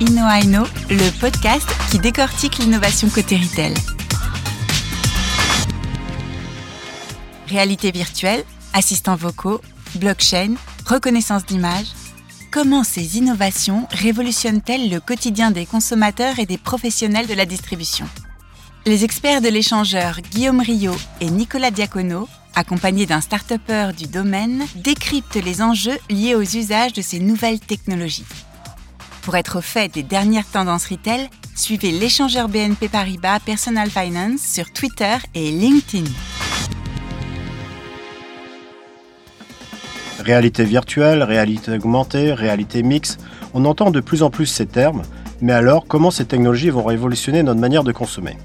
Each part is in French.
InnoAino, le podcast qui décortique l'innovation côté retail. Réalité virtuelle, assistants vocaux, blockchain, reconnaissance d'image. Comment ces innovations révolutionnent-elles le quotidien des consommateurs et des professionnels de la distribution? Les experts de l'échangeur Guillaume Rio et Nicolas Diacono accompagnés d'un start du domaine, décryptent les enjeux liés aux usages de ces nouvelles technologies. Pour être au fait des dernières tendances retail, suivez l'échangeur BNP Paribas Personal Finance sur Twitter et LinkedIn. Réalité virtuelle, réalité augmentée, réalité mixte, on entend de plus en plus ces termes, mais alors comment ces technologies vont révolutionner notre manière de consommer?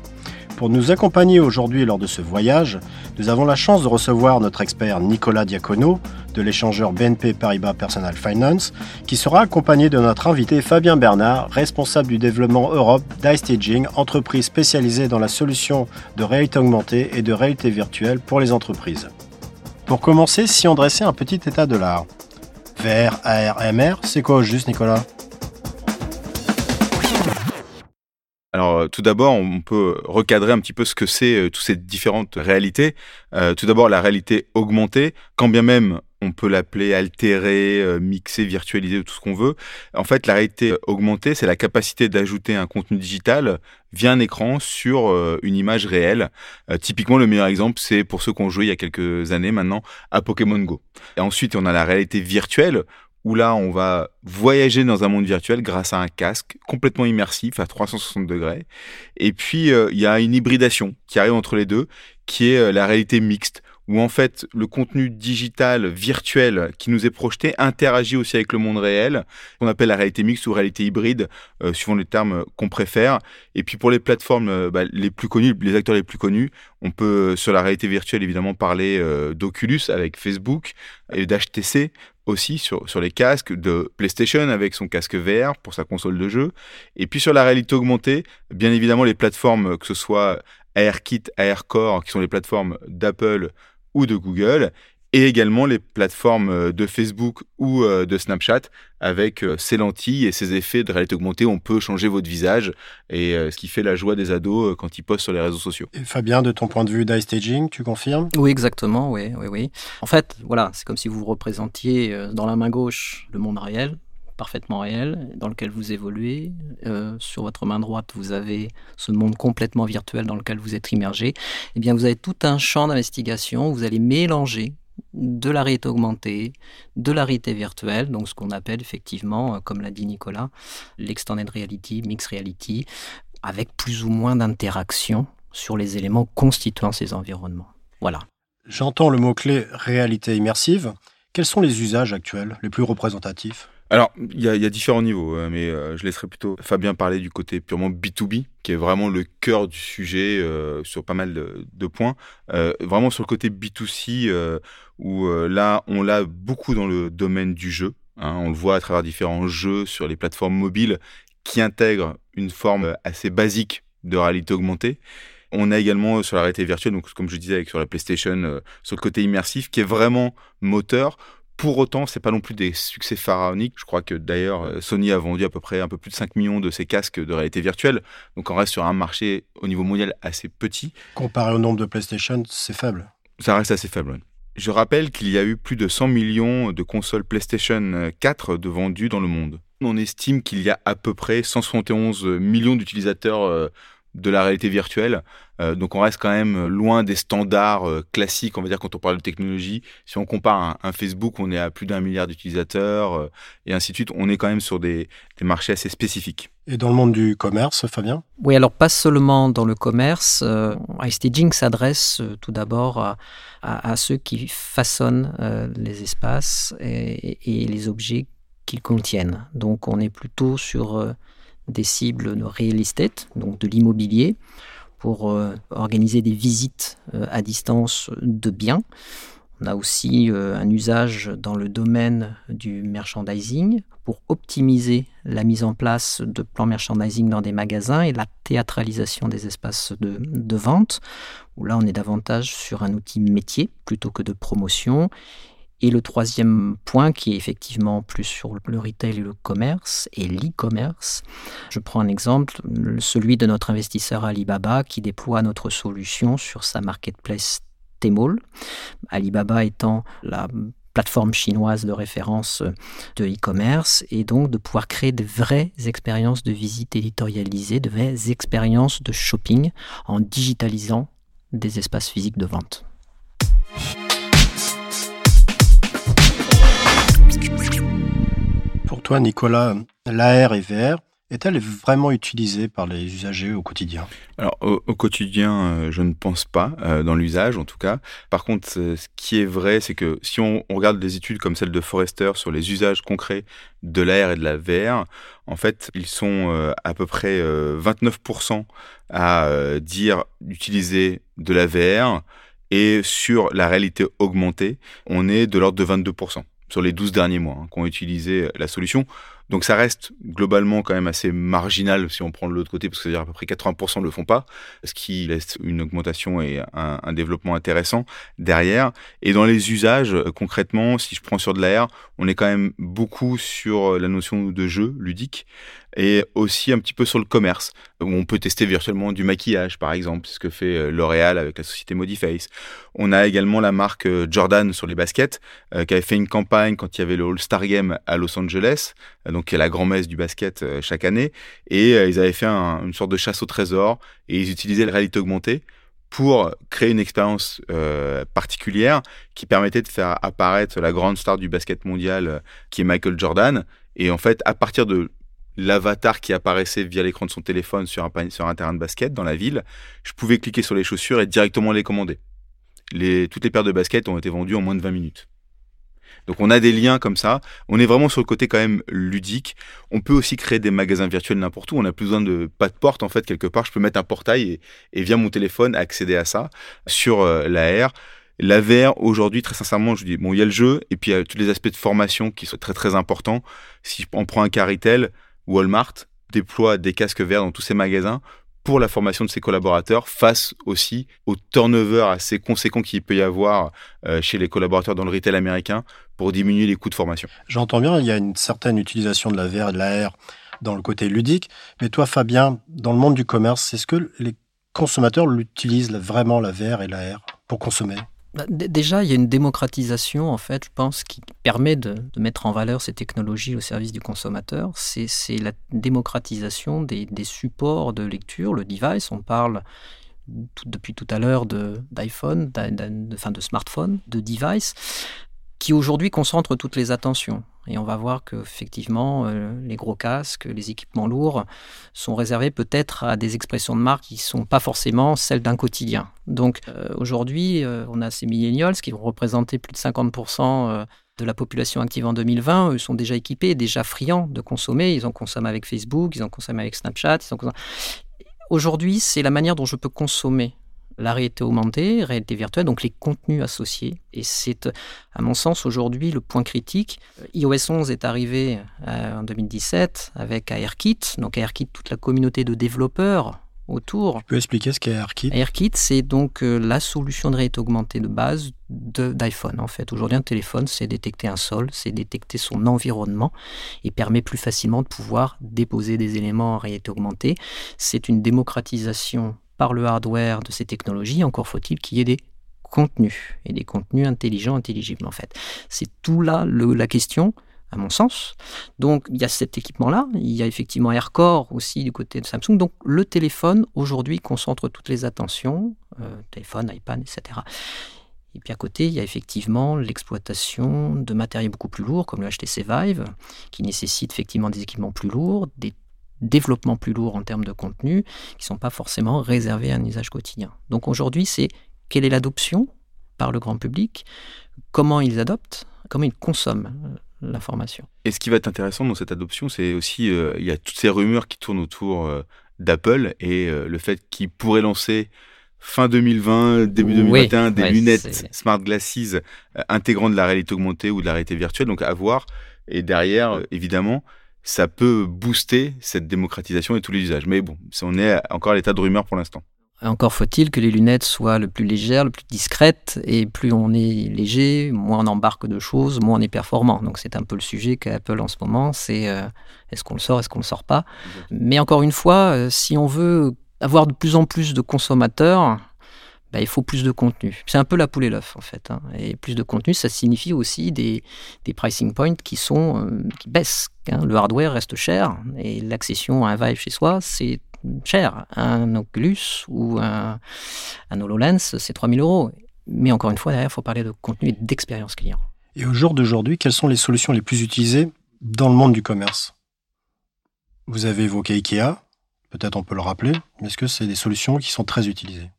Pour nous accompagner aujourd'hui lors de ce voyage, nous avons la chance de recevoir notre expert Nicolas Diacono de l'échangeur BNP Paribas Personal Finance, qui sera accompagné de notre invité Fabien Bernard, responsable du développement Europe d'iStaging, entreprise spécialisée dans la solution de réalité augmentée et de réalité virtuelle pour les entreprises. Pour commencer, si on dressait un petit état de l'art. VR, AR, MR, c'est quoi au juste Nicolas? Alors euh, tout d'abord, on peut recadrer un petit peu ce que c'est euh, toutes ces différentes réalités. Euh, tout d'abord, la réalité augmentée, quand bien même on peut l'appeler altérée, mixée, virtualisée, tout ce qu'on veut. En fait, la réalité augmentée, c'est la capacité d'ajouter un contenu digital via un écran sur une image réelle. typiquement, le meilleur exemple, c'est pour ceux qui ont joué il y a quelques années maintenant à Pokémon Go. Et ensuite, on a la réalité virtuelle où là, on va voyager dans un monde virtuel grâce à un casque complètement immersif à 360 degrés. Et puis, euh, il y a une hybridation qui arrive entre les deux, qui est euh, la réalité mixte, où en fait, le contenu digital virtuel qui nous est projeté interagit aussi avec le monde réel, qu'on appelle la réalité mixte ou réalité hybride, euh, suivant les termes qu'on préfère. Et puis, pour les plateformes bah, les plus connues, les acteurs les plus connus, on peut, sur la réalité virtuelle, évidemment, parler d'Oculus avec Facebook et d'HTC aussi sur, les casques de PlayStation avec son casque VR pour sa console de jeu. Et puis sur la réalité augmentée, bien évidemment les plateformes, que ce soit AirKit, AirCore, qui sont les plateformes d'Apple ou de Google, et également les plateformes euh, de Facebook ou euh, de Snapchat avec euh, ses lentilles et ses effets de réalité augmentée. On peut changer votre visage et ce qui fait la joie des ados quand ils postent sur les réseaux sociaux. Et Fabien, de ton point de vue d'iStaging, tu confirmes? Oui, exactement. Oui, oui, oui. En fait, voilà, c'est comme si vous représentiez dans la main gauche le monde réel, parfaitement réel dans lequel vous évoluez. sur votre main droite, vous avez ce monde complètement virtuel dans lequel vous êtes immergé. Eh bien, vous avez tout un champ d'investigation. Vous allez mélanger de la réalité augmentée, de la réalité virtuelle, donc ce qu'on appelle effectivement, euh, comme l'a dit Nicolas, l'extended reality, mixed reality, avec plus ou moins d'interaction sur les éléments constituant ces environnements. Voilà. J'entends le mot-clé réalité immersive. Quels sont les usages actuels les plus représentatifs? Alors, il y, a différents niveaux, euh, mais euh, je laisserai plutôt Fabien parler du côté purement B2B, qui est vraiment le cœur du sujet euh, sur pas mal de, points. vraiment sur le côté B2C, où là, on l'a beaucoup dans le domaine du jeu. Hein. on le voit à travers différents jeux sur les plateformes mobiles qui intègrent une forme assez basique de réalité augmentée. On a également sur la réalité virtuelle, donc comme je disais avec sur la PlayStation, sur le côté immersif, qui est vraiment moteur pour autant, c'est pas non plus des succès pharaoniques. Je crois que d'ailleurs, euh, Sony a vendu à peu près un peu plus de 5 millions de ses casques de réalité virtuelle. Donc on reste sur un marché au niveau mondial assez petit. Comparé au nombre de PlayStation, c'est faible. Ça reste assez faible. Je rappelle qu'il y a eu plus de 100 millions de consoles PlayStation 4 de vendues dans le monde. On estime qu'il y a à peu près 171 millions d'utilisateurs euh, de la réalité virtuelle. Euh, donc on reste quand même loin des standards euh, classiques, on va dire, quand on parle de technologie. Si on compare un, Facebook, on est à plus d'un milliard d'utilisateurs euh, et ainsi de suite. On est quand même sur des, marchés assez spécifiques. Et dans le monde du commerce, Fabien? Oui, alors pas seulement dans le commerce. iStaging s'adresse tout d'abord à, ceux qui façonnent les espaces et, et les objets qu'ils contiennent. Donc on est plutôt sur des cibles de real estate, donc de l'immobilier, pour euh, organiser des visites euh, à distance de biens. On a aussi euh, un usage dans le domaine du merchandising pour optimiser la mise en place de plans merchandising dans des magasins et la théâtralisation des espaces de, de vente, où là on est davantage sur un outil métier plutôt que de promotion Et le troisième point, qui est effectivement plus sur le retail et le commerce, et l'e-commerce. Je prends un exemple, celui de notre investisseur Alibaba qui déploie notre solution sur sa marketplace Tmall. Alibaba étant la plateforme chinoise de référence de e-commerce et donc de pouvoir créer de vraies expériences de visite éditorialisées, de vraies expériences de shopping en digitalisant des espaces physiques de vente. Nicolas, l'AR et VR est-elle vraiment utilisée par les usagers au quotidien? Alors au, quotidien, euh, je ne pense pas, euh, dans l'usage en tout cas. Par contre, ce qui est vrai, c'est que si on, regarde des études comme celle de Forrester sur les usages concrets de l'AR et de la VR, en fait, ils sont euh, à peu près 29% à dire d'utiliser de la VR et sur la réalité augmentée, on est de l'ordre de 22% sur les 12 derniers mois hein, qui ont utilisé la solution. Donc ça reste globalement quand même assez marginal si on prend de l'autre côté, parce que c'est-à-dire à peu près 80% ne le font pas, ce qui laisse une augmentation et un, développement intéressant derrière. Et dans les usages, concrètement, si je prends sur de l'AR, on est quand même beaucoup sur la notion de jeu ludique et aussi un petit peu sur le commerce, où on peut tester virtuellement du maquillage, par exemple, ce que fait euh, L'Oréal avec la société Modiface. On a également la marque euh, Jordan sur les baskets, euh, qui avait fait une campagne quand il y avait le All-Star Game à Los Angeles, donc qui est la grand-messe du basket chaque année, et ils avaient fait une sorte de chasse au trésor, et ils utilisaient la réalité augmentée pour créer une expérience particulière qui permettait de faire apparaître la grande star du basket mondial qui est Michael Jordan. Et en fait, à partir de l'avatar qui apparaissait via l'écran de son téléphone sur un, terrain de basket dans la ville, je pouvais cliquer sur les chaussures et directement les commander. Les, toutes les paires de baskets ont été vendues en moins de 20 minutes. Donc on a des liens comme ça. On est vraiment sur le côté quand même ludique. On peut aussi créer des magasins virtuels n'importe où. On n'a plus besoin de pas de porte en fait quelque part. Je peux mettre un portail et, et via mon téléphone accéder à ça sur euh, la. La aujourd'hui très sincèrement je dis bon il y a le jeu et puis il y a tous les aspects de formation qui sont très très importants. Si on prend un Caritel, Walmart déploie des casques verts dans tous ses magasins pour la formation de ses collaborateurs face aussi au turnover assez conséquent qu'il peut y avoir euh, chez les collaborateurs dans le retail américain pour diminuer les coûts de formation. J'entends bien, il y a une certaine utilisation de la VR et de la R dans le côté ludique, mais toi Fabien, dans le monde du commerce, est-ce que les consommateurs l'utilisent vraiment la VR et la R pour consommer? Déjà, il y a une démocratisation, en fait, je pense, qui permet de, mettre en valeur ces technologies au service du consommateur. C'est la démocratisation des, supports de lecture, le device. On parle depuis tout à l'heure d'iPhone, de, enfin de smartphone, de device, qui aujourd'hui concentrent toutes les attentions. Et on va voir qu'effectivement, euh, les gros casques, les équipements lourds sont réservés peut-être à des expressions de marque qui ne sont pas forcément celles d'un quotidien. Donc euh, aujourd'hui, euh, on a ces millennials qui vont représenter plus de 50% de la population active en 2020. Eux sont déjà équipés, déjà friands de consommer. Ils en consomment avec Facebook, ils en consomment avec Snapchat. Aujourd'hui, c'est la manière dont je peux consommer la réalité augmentée, réalité virtuelle, donc les contenus associés. Et c'est, à mon sens, aujourd'hui le point critique. iOS 11 est arrivé euh, en 2017 avec ARKit, donc ARKit, toute la communauté de développeurs autour. Tu peux expliquer ce qu'est ARKit ARKit, c'est donc euh, la solution de réalité augmentée de base d'iPhone. En fait, aujourd'hui, un téléphone, c'est détecter un sol, c'est détecter son environnement et permet plus facilement de pouvoir déposer des éléments en réalité augmentée. C'est une démocratisation par le hardware de ces technologies, encore faut-il qu'il y ait des contenus, et des contenus intelligents, intelligibles en fait. C'est tout là la question, à mon sens. Donc il y a cet équipement-là, il y a effectivement AirCore aussi du côté de Samsung. Donc le téléphone aujourd'hui concentre toutes les attentions, euh, téléphone, iPad, etc. Et puis à côté, il y a effectivement l'exploitation de matériels beaucoup plus lourds, comme le HTC Vive, qui nécessite effectivement des équipements plus lourds, des développement plus lourd en termes de contenu, qui ne sont pas forcément réservés à un usage quotidien. Donc aujourd'hui, c'est quelle est l'adoption par le grand public, comment ils adoptent, comment ils consomment euh, l'information. Et ce qui va être intéressant dans cette adoption, c'est aussi, euh, il y a toutes ces rumeurs qui tournent autour euh, d'Apple et le fait qu'ils pourraient lancer fin 2020, début 2021, des lunettes smart glasses intégrant de la réalité augmentée ou de la réalité virtuelle, donc à voir. Et derrière, évidemment, ça peut booster cette démocratisation et tous les usages. Mais bon, on est encore à l'état de rumeur pour l'instant. Encore faut-il que les lunettes soient le plus légères, le plus discrètes, et plus on est léger, moins on embarque de choses, moins on est performant. Donc c'est un peu le sujet qu'Apple en ce moment, c'est euh, est-ce qu'on le sort, est-ce qu'on le sort pas? Mais encore une fois, euh, si on veut avoir de plus en plus de consommateurs, bah, il faut plus de contenu. C'est un peu la poule et l'œuf en fait. Hein. Et plus de contenu, ça signifie aussi des, pricing points qui sont euh, qui baissent. Hein. Le hardware reste cher et l'accession à un Vive chez soi, c'est cher. Un Oculus ou un, HoloLens, c'est 3000 euros. Mais encore une fois, derrière, il faut parler de contenu et d'expérience client. Et au jour d'aujourd'hui, quelles sont les solutions les plus utilisées dans le monde du commerce? Vous avez évoqué IKEA, peut-être on peut le rappeler, mais est-ce que c'est des solutions qui sont très utilisées?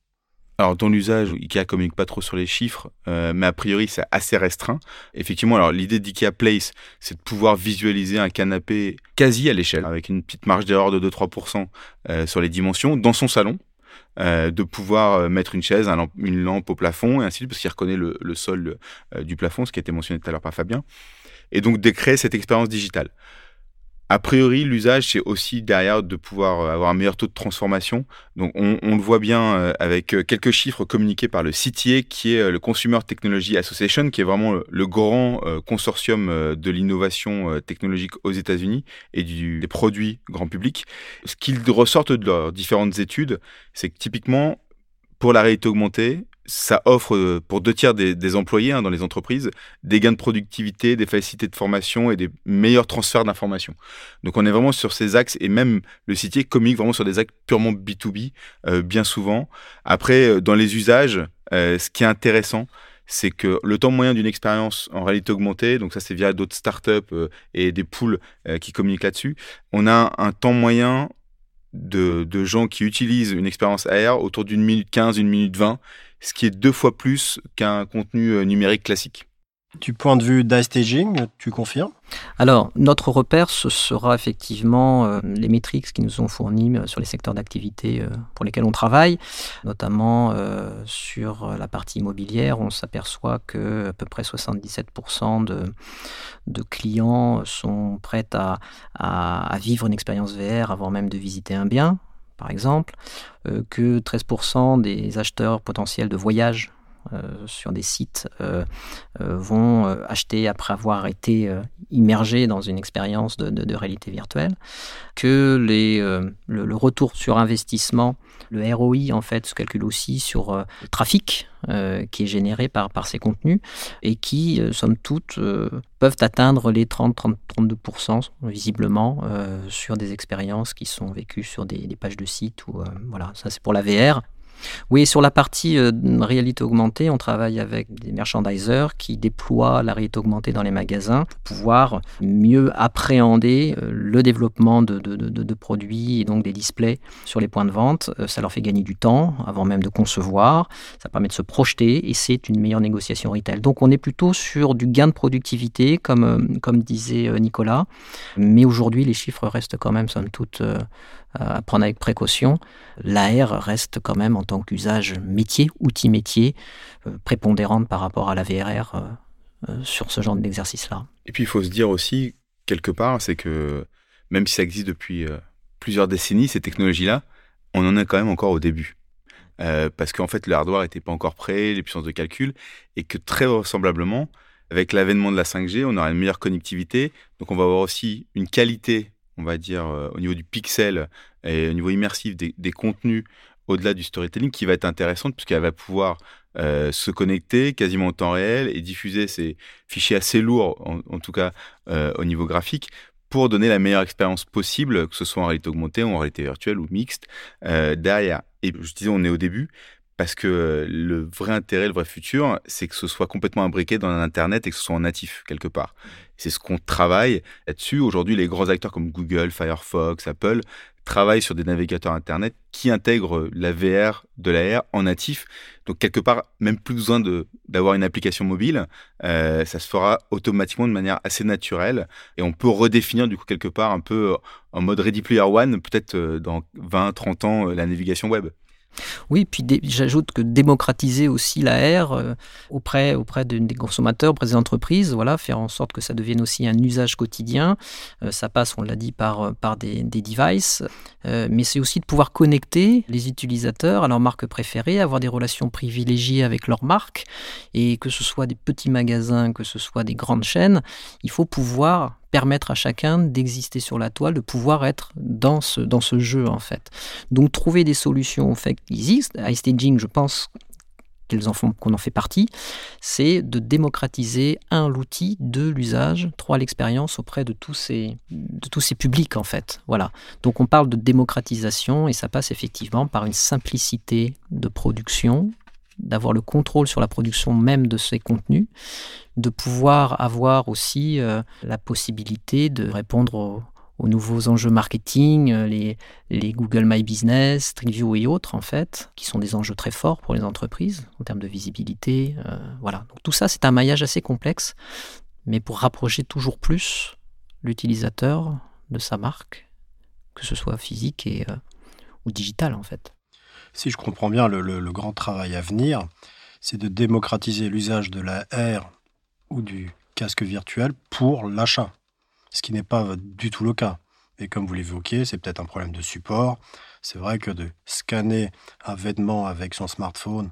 Alors, dans l'usage, IKEA communique pas trop sur les chiffres, euh, mais a priori, c'est assez restreint. Effectivement, alors l'idée d'IKEA Place, c'est de pouvoir visualiser un canapé quasi à l'échelle, avec une petite marge d'erreur de 2-3% euh, sur les dimensions, dans son salon. Euh, de pouvoir mettre une chaise, une lampe au plafond, et ainsi de suite, parce qu'il reconnaît le, le sol du plafond, ce qui a été mentionné tout à l'heure par Fabien. Et donc, de créer cette expérience digitale. A priori, l'usage, c'est aussi derrière de pouvoir euh, avoir un meilleur taux de transformation. Donc, on, le voit bien euh, avec euh, quelques chiffres communiqués par le CTA, qui est le Consumer Technology Association, qui est vraiment le grand consortium de l'innovation technologique aux États-Unis et des produits grand public. Ce qu'ils ressortent de leurs différentes études, c'est que typiquement, pour la réalité augmentée, ça offre euh, pour deux tiers des, employés hein, dans les entreprises des gains de productivité, des facilités de formation et des meilleurs transferts d'informations. Donc on est vraiment sur ces axes et même le site communique vraiment sur des axes purement B2B euh, bien souvent. Après, euh, dans les usages, ce qui est intéressant, c'est que le temps moyen d'une expérience en réalité augmentée, donc ça c'est via d'autres startups et des pools qui communiquent là-dessus, on a un temps moyen de, de, gens qui utilisent une expérience AR autour d'une minute 15, une minute 20, ce qui est deux fois plus qu'un contenu euh, numérique classique. Du point de vue d'iStaging, tu confirmes? Alors, notre repère, ce sera effectivement euh, les métriques qui nous sont fournies euh, sur les secteurs d'activité pour lesquels on travaille, notamment sur la partie immobilière. On s'aperçoit que à peu près 77% de, de, clients sont prêts à, à vivre une expérience VR avant même de visiter un bien par exemple, euh, que 13% des acheteurs potentiels de voyage euh, sur des sites euh, vont acheter après avoir été immergés dans une expérience de, réalité virtuelle, que les, le, retour sur investissement, le ROI en fait se calcule aussi sur le trafic qui est généré par, par ces contenus et qui, somme toute, peuvent atteindre les 30-32% visiblement sur des expériences qui sont vécues sur des, pages de sites. Voilà, ça c'est pour la VR. Oui, sur la partie euh, réalité augmentée, on travaille avec des merchandisers qui déploient la réalité augmentée dans les magasins pour pouvoir mieux appréhender euh, le développement de, produits et donc des displays sur les points de vente. Euh, ça leur fait gagner du temps avant même de concevoir, ça permet de se projeter et c'est une meilleure négociation retail. Donc on est plutôt sur du gain de productivité, comme, comme disait Nicolas, mais aujourd'hui les chiffres restent quand même, somme toute, à prendre avec précaution. L'AR reste quand même en tant qu'usage métier, outil métier, euh, prépondérante par rapport à la VRR euh, euh, sur ce genre d'exercice-là. Et puis il faut se dire aussi, quelque part, c'est que même si ça existe depuis plusieurs décennies, ces technologies-là, on en est quand même encore au début. parce qu'en fait, le hardware n'était pas encore prêt, les puissances de calcul, et que très vraisemblablement, avec l'avènement de la 5G, on aura une meilleure connectivité, donc on va avoir aussi une qualité on va dire, euh, au niveau du pixel et au niveau immersif des, contenus au-delà du storytelling qui va être intéressante puisqu'elle va pouvoir euh, se connecter quasiment en temps réel et diffuser ces fichiers assez lourds, en, tout cas euh, au niveau graphique, pour donner la meilleure expérience possible, que ce soit en réalité augmentée ou en réalité virtuelle ou mixte, derrière. Et je disais, on est au début, parce que le vrai intérêt, le vrai futur, c'est que ce soit complètement imbriqué dans Internet et que ce soit en natif quelque part. C'est ce qu'on travaille là-dessus. Aujourd'hui, les grands acteurs comme Google, Firefox, Apple travaillent sur des navigateurs Internet qui intègrent la VR de la en natif. Donc quelque part, même plus besoin d'avoir une application mobile. Euh, ça se fera automatiquement de manière assez naturelle. Et on peut redéfinir du coup quelque part un peu en mode Ready Player One, peut-être euh, dans 20, 30 ans, euh, la navigation web. Oui, puis j'ajoute que démocratiser aussi la R euh, auprès, auprès des consommateurs, auprès des entreprises, voilà, faire en sorte que ça devienne aussi un usage quotidien. Euh, ça passe, on l'a dit, par, euh, des devices, mais c'est aussi de pouvoir connecter les utilisateurs à leur marque préférée, avoir des relations privilégiées avec leur marque, et que ce soit des petits magasins, que ce soit des grandes chaînes, il faut pouvoir permettre à chacun d'exister sur la toile, de pouvoir être dans ce, dans ce jeu en fait. Donc trouver des solutions au fait qu'ils existent. iStaging, je pense qu'ils en font, qu'on en fait partie, c'est de démocratiser un l'outil, deux l'usage, trois l'expérience auprès de tous ces de tous ces publics en fait. Voilà. Donc on parle de démocratisation et ça passe effectivement par une simplicité de production, d'avoir le contrôle sur la production même de ces contenus, de pouvoir avoir aussi euh, la possibilité de répondre aux, nouveaux enjeux marketing, euh, les, Google My Business, Streetview et autres en fait, qui sont des enjeux très forts pour les entreprises en termes de visibilité. Euh, voilà. Donc tout ça, c'est un maillage assez complexe, mais pour rapprocher toujours plus l'utilisateur de sa marque, que ce soit physique et, ou digital en fait si je comprends bien, le, grand travail à venir, c'est de démocratiser l'usage de la R ou du casque virtuel pour l'achat, ce qui n'est pas du tout le cas. Et comme vous l'évoquiez, c'est peut-être un problème de support. C'est vrai que de scanner un vêtement avec son smartphone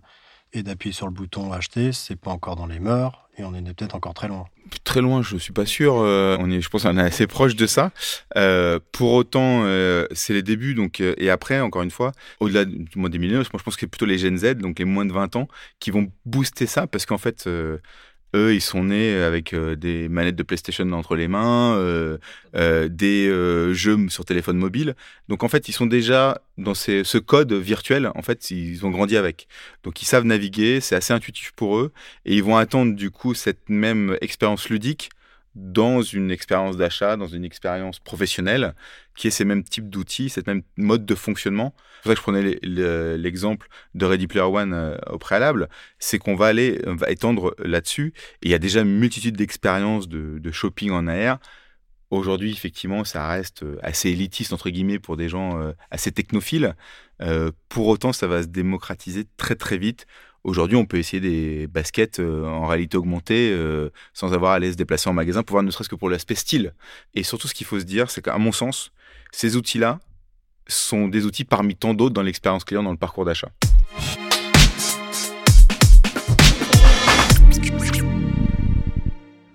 et d'appuyer sur le bouton acheter, c'est pas encore dans les mœurs et on est peut-être encore très loin. Très loin, je suis pas sûr. Euh, on est, je pense, qu'on est assez proche de ça. Euh, pour autant, euh, c'est les débuts. Donc, et après, encore une fois, au-delà du mois des millénaires, moi, je pense que c'est plutôt les Gen Z, donc les moins de 20 ans, qui vont booster ça parce qu'en fait, eux, ils sont nés avec euh, des manettes de PlayStation entre les mains, euh, euh, des jeux sur téléphone mobile. Donc en fait, ils sont déjà dans ce code virtuel. En fait, ils ont grandi avec. Donc ils savent naviguer, c'est assez intuitif pour eux, et ils vont attendre du coup cette même expérience ludique dans une expérience d'achat, dans une expérience professionnelle, qui est ces mêmes types d'outils, cette même mode de fonctionnement. C'est pour ça que je prenais l'exemple de Ready Player One euh, au préalable, c'est qu'on va aller, étendre là-dessus. Il y a déjà une multitude d'expériences de, shopping en AR. Aujourd'hui, effectivement, ça reste euh, assez élitiste, entre guillemets, pour des gens euh, assez technophiles. pour autant, ça va se démocratiser très très vite Aujourd'hui, on peut essayer des baskets euh, en réalité augmentée euh, sans avoir à aller se déplacer en magasin, pour voir ne serait-ce que pour l'aspect style. Et surtout, ce qu'il faut se dire, c'est qu'à mon sens, ces outils-là sont des outils parmi tant d'autres dans l'expérience client, dans le parcours d'achat.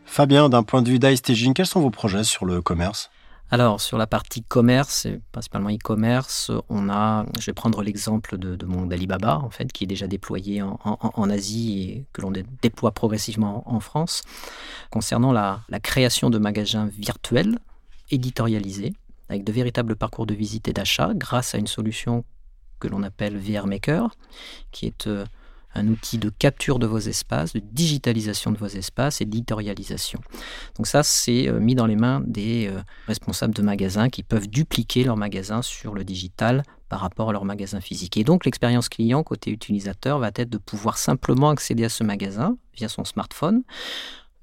Fabien, d'un point de vue d'iStaging, quels sont vos projets sur le commerce? Alors, sur la partie commerce, principalement e-commerce, on a, je vais prendre l'exemple de, mon Alibaba, en fait, qui est déjà déployé en, Asie et que l'on déploie progressivement en France, concernant la, création de magasins virtuels, éditorialisés, avec de véritables parcours de visite et d'achat, grâce à une solution que l'on appelle VR Maker, qui est euh, un outil de capture de vos espaces, de digitalisation de vos espaces et d'éditorialisation. Donc ça, c'est euh, mis dans les mains des euh, responsables de magasins qui peuvent dupliquer leur magasin sur le digital par rapport à leur magasin physique. Et donc l'expérience client côté utilisateur va être de pouvoir simplement accéder à ce magasin via son smartphone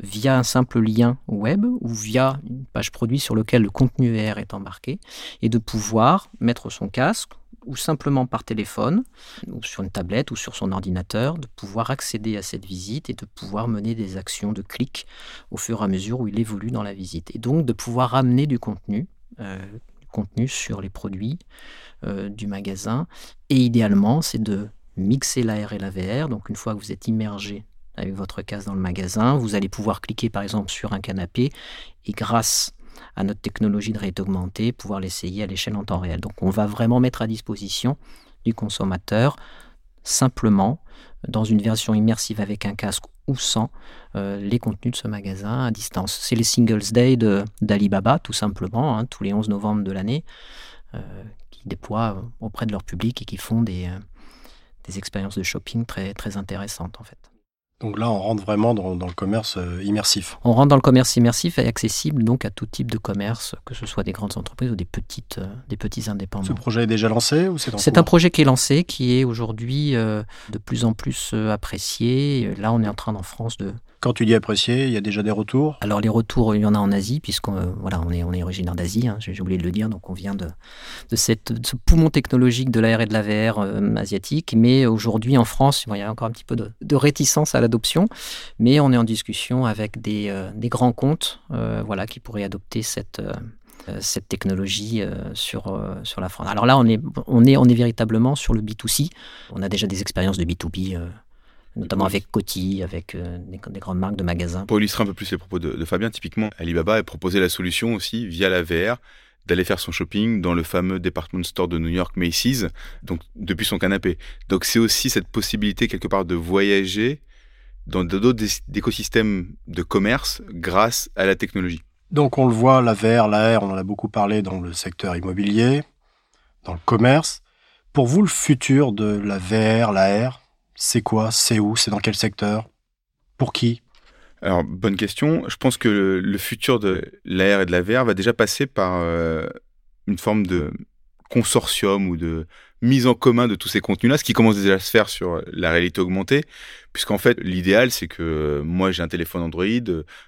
via un simple lien web ou via une page produit sur lequel le contenu VR est embarqué et de pouvoir mettre son casque ou simplement par téléphone, ou sur une tablette ou sur son ordinateur, de pouvoir accéder à cette visite et de pouvoir mener des actions de clic au fur et à mesure où il évolue dans la visite. Et donc de pouvoir ramener du contenu, euh, contenu sur les produits euh, du magasin. Et idéalement, c'est de mixer l'AR et la VR. Donc une fois que vous êtes immergé avec votre casque dans le magasin, vous allez pouvoir cliquer par exemple sur un canapé et grâce à notre technologie de réalité augmentée, pouvoir l'essayer à l'échelle en temps réel. Donc on va vraiment mettre à disposition du consommateur simplement dans une version immersive avec un casque ou sans euh, les contenus de ce magasin à distance. C'est les Singles Day d'Alibaba, tout simplement, hein, tous les 11 novembre de l'année, euh, qui déploient auprès de leur public et qui font des, euh, des expériences de shopping très, très intéressantes en fait. Donc là, on rentre vraiment dans, le commerce euh, immersif. On rentre dans le commerce immersif et accessible donc à tout type de commerce, que ce soit des grandes entreprises ou des petites, euh, des petits indépendants. Ce projet est déjà lancé ou c'est C'est un projet qui est lancé, qui est aujourd'hui euh, de plus en plus apprécié. Là, on est en train en France de Quand tu dis apprécié, il y a déjà des retours? Alors les retours, il y en a en Asie, puisqu'on euh, voilà, on est, on est originaire d'Asie, hein, j'ai oublié de le dire, donc on vient de, de, cette, ce poumon technologique de l'AR et de la VR euh, asiatique. Mais aujourd'hui en France, il y a encore un petit peu de, réticence à l'adoption, mais on est en discussion avec des, euh, des grands comptes voilà, qui pourraient adopter cette cette technologie sur, sur la France. Alors là, on est, on, est, on est véritablement sur le B2C. On a déjà des expériences de B2B notamment avec Coty, avec euh, des, grandes marques de magasins. Pour illustrer un peu plus les propos de, Fabien, typiquement, Alibaba a proposé la solution aussi via la VR d'aller faire son shopping dans le fameux department store de New York Macy's, donc depuis son canapé. Donc c'est aussi cette possibilité quelque part de voyager dans d'autres écosystèmes de commerce grâce à la technologie. Donc on le voit, la VR, la on en a beaucoup parlé dans le secteur immobilier, dans le commerce. Pour vous, le futur de la VR, la R, c'est quoi? C'est où? C'est dans quel secteur? Pour qui? Alors, bonne question. Je pense que le, futur de l'AR et de la VR va déjà passer par euh, une forme de consortium ou de mise en commun de tous ces contenus-là, ce qui commence déjà à se faire sur la réalité augmentée, puisqu'en fait, l'idéal, c'est que moi, j'ai un téléphone Android,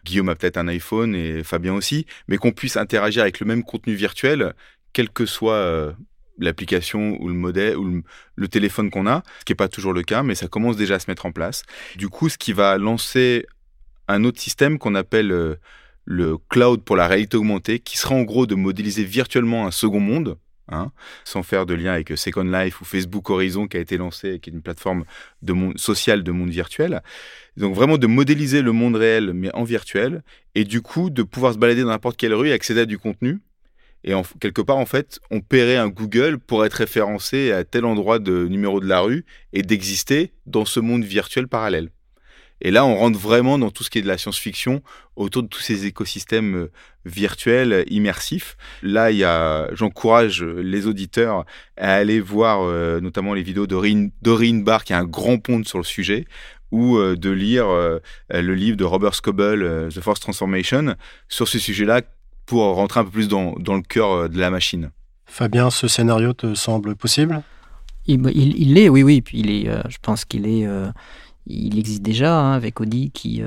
Guillaume a peut-être un iPhone et Fabien aussi, mais qu'on puisse interagir avec le même contenu virtuel, quel que soit euh, l'application ou le modèle ou le, téléphone qu'on a, ce qui n'est pas toujours le cas, mais ça commence déjà à se mettre en place. Du coup, ce qui va lancer un autre système qu'on appelle euh, le cloud pour la réalité augmentée, qui sera en gros de modéliser virtuellement un second monde, hein, sans faire de lien avec Second Life ou Facebook Horizon qui a été lancé, qui est une plateforme de monde, sociale de monde virtuel. Donc vraiment de modéliser le monde réel mais en virtuel, et du coup de pouvoir se balader dans n'importe quelle rue et accéder à du contenu et en, quelque part, en fait, on paierait un Google pour être référencé à tel endroit de numéro de la rue et d'exister dans ce monde virtuel parallèle. Et là, on rentre vraiment dans tout ce qui est de la science-fiction autour de tous ces écosystèmes euh, virtuels immersifs. Là, il y a, j'encourage les auditeurs à aller voir euh, notamment les vidéos d'Orine Barr, qui a un grand pont sur le sujet, ou euh, de lire le livre de Robert Scoble, The Force Transformation, sur ce sujet-là pour rentrer un peu plus dans, dans le cœur euh, de la machine. Fabien, ce scénario te semble possible? Il, il, l'est, oui, oui. Puis il est, euh, je pense qu'il est, euh, il existe déjà hein, avec Audi qui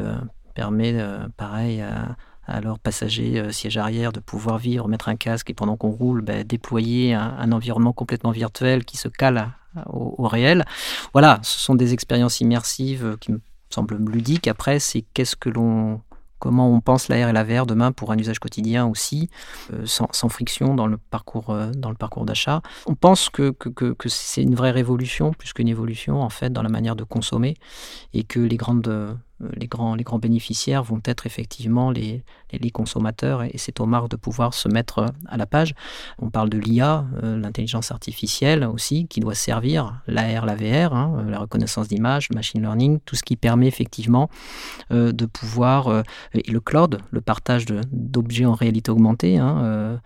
permet, pareil, à, leurs passagers siège arrière de pouvoir vivre, mettre un casque et pendant qu'on roule, ben, déployer un, environnement complètement virtuel qui se cale au, au, réel. Voilà, ce sont des expériences immersives qui me semblent ludiques. Après, c'est qu'est-ce que l'on comment on pense l'AR et la VR demain pour un usage quotidien aussi, euh, sans, friction dans le parcours, euh, dans le parcours d'achat. On pense que, que, c'est une vraie révolution, plus qu'une évolution en fait, dans la manière de consommer, et que les grandes les grands, les grands bénéficiaires vont être effectivement les, consommateurs et, c'est aux marques de pouvoir se mettre à la page. On parle de l'IA, euh, l'intelligence artificielle aussi, qui doit servir l'AR, la VR, hein, euh, la reconnaissance d'image, le machine learning, tout ce qui permet effectivement de pouvoir, et le cloud, le partage d'objets en réalité augmentée, hein,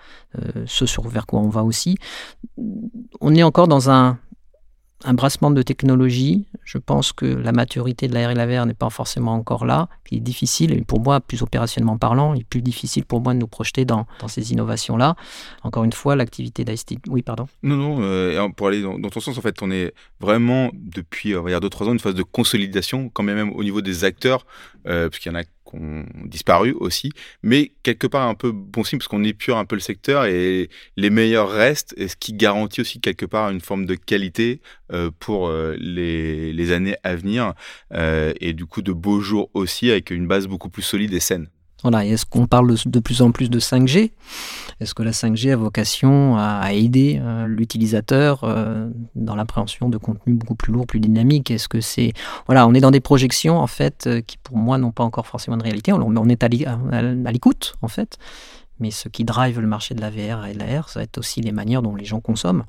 ce sur vers quoi on va aussi. On est encore dans un, un brassement de technologie. Je pense que la maturité de la et la VR n'est pas forcément encore là. Il est difficile, et pour moi, plus opérationnellement parlant, il est plus difficile pour moi de nous projeter dans, ces innovations-là. Encore une fois, l'activité d'IST. Oui, pardon. Non, non, euh, pour aller dans, ton sens, en fait, on est vraiment, depuis, on va dire, 2-3 ans, une phase de consolidation, quand même, même au niveau des acteurs, euh, y en a ont disparu aussi, mais quelque part un peu bon signe parce qu'on épure un peu le secteur et les meilleurs restent, et ce qui garantit aussi quelque part une forme de qualité euh, pour euh, les, les, années à venir euh, et du coup de beaux jours aussi avec une base beaucoup plus solide et saine. Voilà, est-ce qu'on parle de plus en plus de 5G Est-ce que la 5G a vocation à, aider euh, l'utilisateur euh, dans l'appréhension de contenus beaucoup plus lourds, plus dynamiques? Est-ce que c'est voilà, on est dans des projections en fait euh, qui pour moi n'ont pas encore forcément de réalité. On, est à l'écoute en fait, mais ce qui drive le marché de la VR et de la R, ça va être aussi les manières dont les gens consomment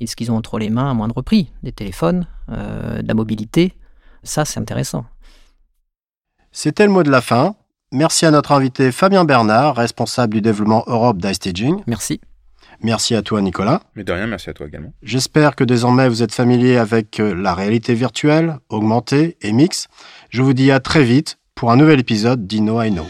et ce qu'ils ont entre les mains à moindre prix, des téléphones, de la mobilité. Ça, c'est intéressant. C'était le mot de la fin. Merci à notre invité Fabien Bernard, responsable du développement Europe d'iStaging. Merci. Merci à toi Nicolas. Mais de rien, merci à toi également. J'espère que désormais vous êtes familier avec euh, la réalité virtuelle, augmentée et mix. Je vous dis à très vite pour un nouvel épisode d'Inno I Know.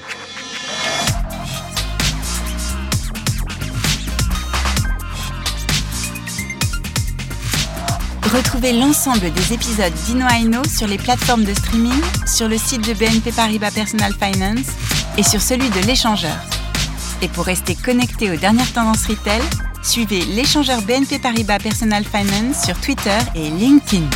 Retrouvez l'ensemble des épisodes d'Inno Aino sur les plateformes de streaming, sur le site de BNP Paribas Personal Finance et sur celui de l'échangeur. Et pour rester connecté aux dernières tendances retail, suivez l'échangeur BNP Paribas Personal Finance sur Twitter et LinkedIn.